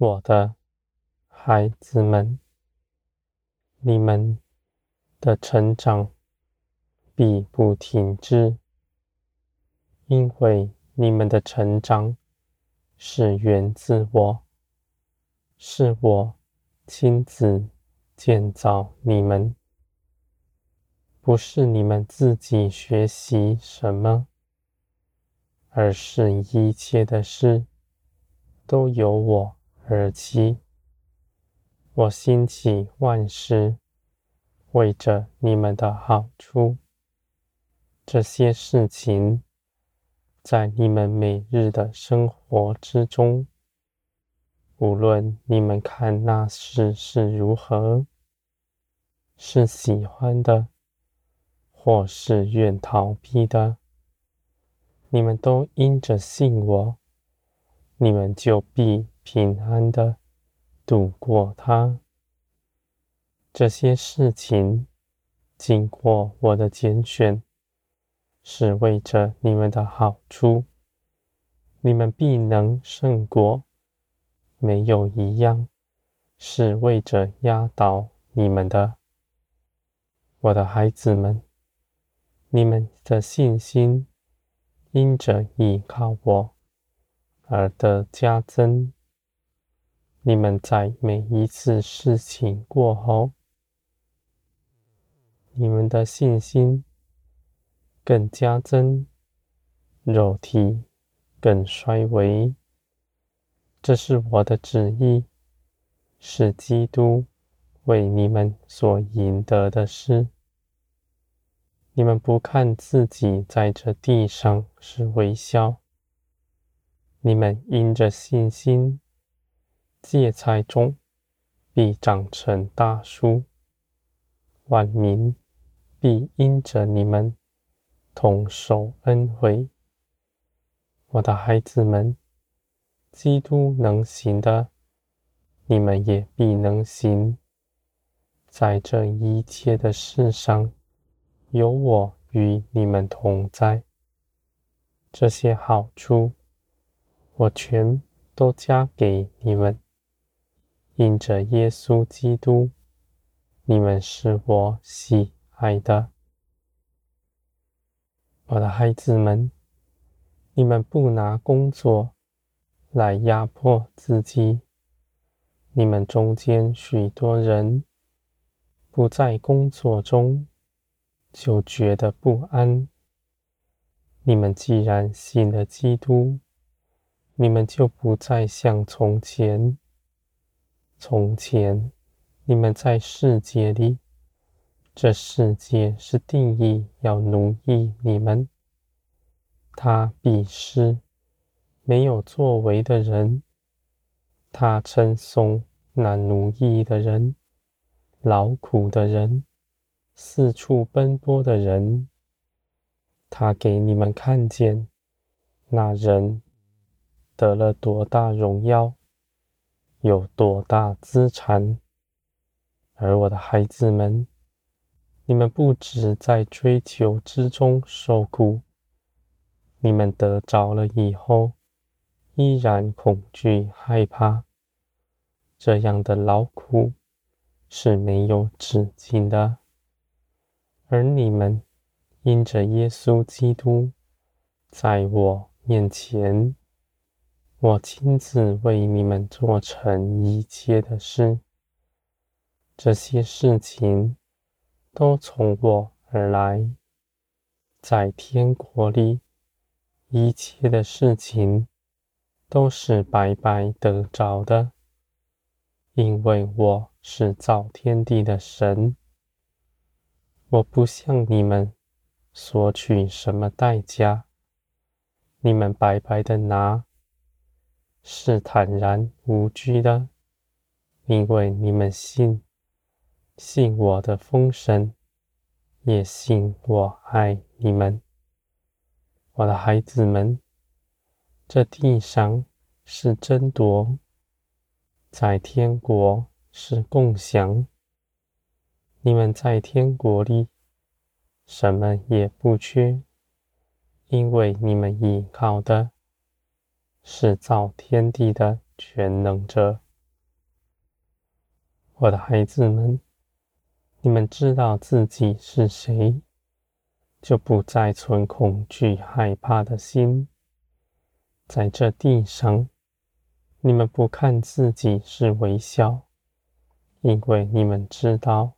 我的孩子们，你们的成长必不停止，因为你们的成长是源自我，是我亲自建造你们，不是你们自己学习什么，而是一切的事都由我而起。我兴起万事，为着你们的好处。这些事情，在你们每日的生活之中，无论你们看那事是如何，是喜欢的，或是愿逃避的，你们都因着信我，你们就必平安的。度过它。这些事情经过我的拣选，是为着你们的好处，你们必能胜过。没有一样是为着压倒你们的，我的孩子们，你们的信心因着依靠我而得加增。你们在每一次事情过后，你们的信心更加增，肉体更衰微。这是我的旨意，是基督为你们所赢得的事。你们不看自己在这地上是微小，你们因着信心。芥菜种，必长成大树；万民必因着你们同受恩惠。我的孩子们，基督能行的，你们也必能行。在这一切的事上，有我与你们同在。这些好处，我全都加给你们。因着耶稣基督，你们是我喜爱的，我的孩子们。你们不拿工作来压迫自己。你们中间许多人不在工作中就觉得不安。你们既然信了基督，你们就不再像从前。从前，你们在世界里，这世界是定义要奴役你们。他鄙视没有作为的人，他称颂那奴役的人、劳苦的人、四处奔波的人。他给你们看见那人得了多大荣耀。有多大资产？而我的孩子们，你们不止在追求之中受苦，你们得着了以后，依然恐惧害怕。这样的劳苦是没有止境的。而你们因着耶稣基督，在我面前。我亲自为你们做成一切的事，这些事情都从我而来。在天国里，一切的事情都是白白得着的，因为我是造天地的神。我不向你们索取什么代价，你们白白的拿。是坦然无惧的，因为你们信，信我的封神，也信我爱你们，我的孩子们。这地上是争夺，在天国是共享。你们在天国里，什么也不缺，因为你们依靠的。是造天地的全能者我的孩子们，你们知道自己是谁，就不再存恐惧、害怕的心。在这地上，你们不看自己是微小，因为你们知道，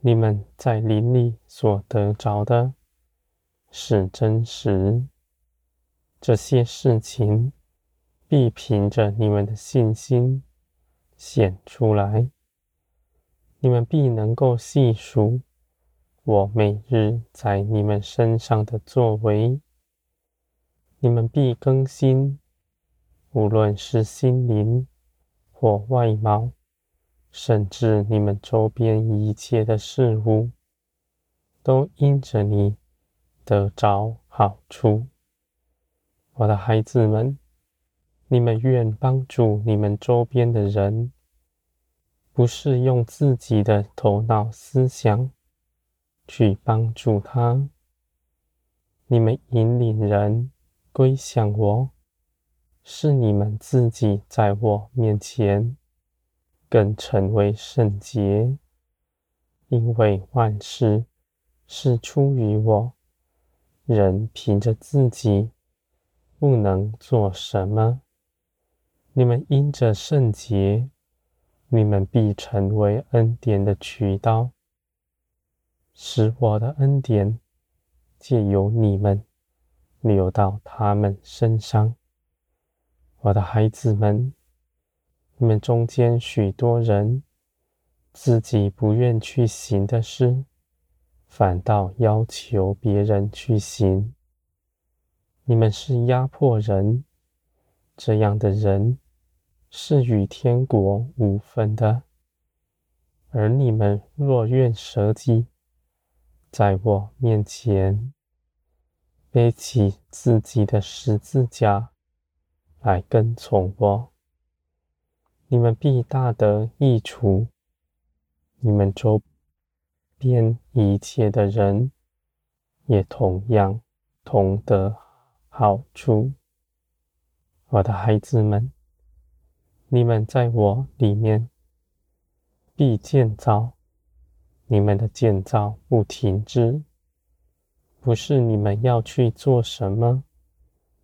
你们在灵里所得着的是真实。这些事情必凭着你们的信心显出来。你们必能够细数我每日在你们身上的作为，你们必更新，无论是心灵或外貌，甚至你们周边一切的事物，都因着你得着好处。我的孩子们，你们愿帮助你们周边的人。不是用自己的头脑思想去帮助他，你们引领人归向我，是你们自己在我面前更成为圣洁，因为万事是出于我，人凭着自己不能做什么，你们因着圣洁。你们必成为恩典的渠道，使我的恩典借由你们流到他们身上。我的孩子们，你们中间许多人自己不愿去行的事，反倒要求别人去行。你们是压迫人，这样的人。是与天国无分的，而你们若愿舍己，在我面前背起自己的十字架来跟从我，你们必大得益处。你们周边一切的人也同样同得好处。我的孩子们。你们在我里面必建造，你们的建造不停止，不是你们要去做什么，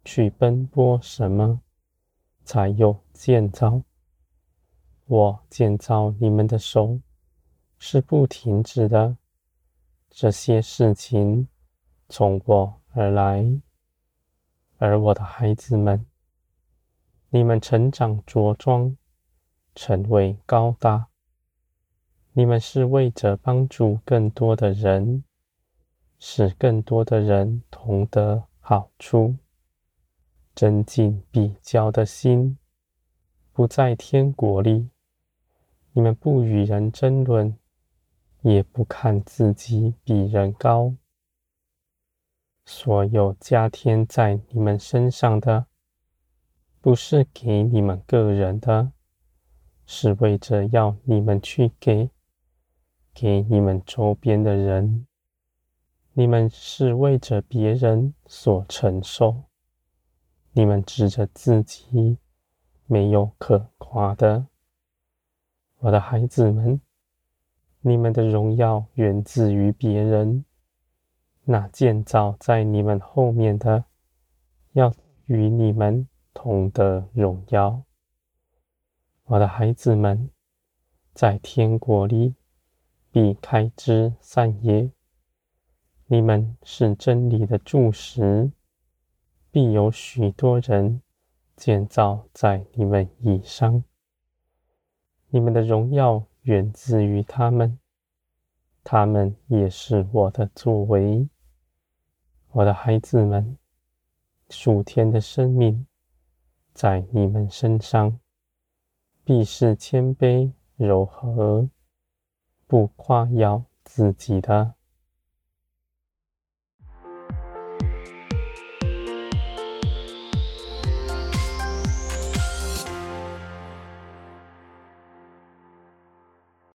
去奔波什么，才有建造。我建造你们的手是不停止的，这些事情从我而来，而我的孩子们。你们成长着装，成为高大。你们是为着帮助更多的人，使更多的人同得好处。增进比较的心不在天国里。你们不与人争论，也不看自己比人高。所有加添在你们身上的。不是给你们个人的，是为着要你们去给，给你们周边的人。你们是为着别人所承受，你们指着自己没有可夸的。我的孩子们，你们的荣耀源自于别人，那建造在你们后面的，要与你们。同得荣耀，我的孩子们，在天国里必开枝散叶。你们是真理的柱石，必有许多人建造在你们以上。你们的荣耀源自于他们，他们也是我的作为。我的孩子们，数天的生命。在你们身上，必是谦卑柔和，不夸耀自己的。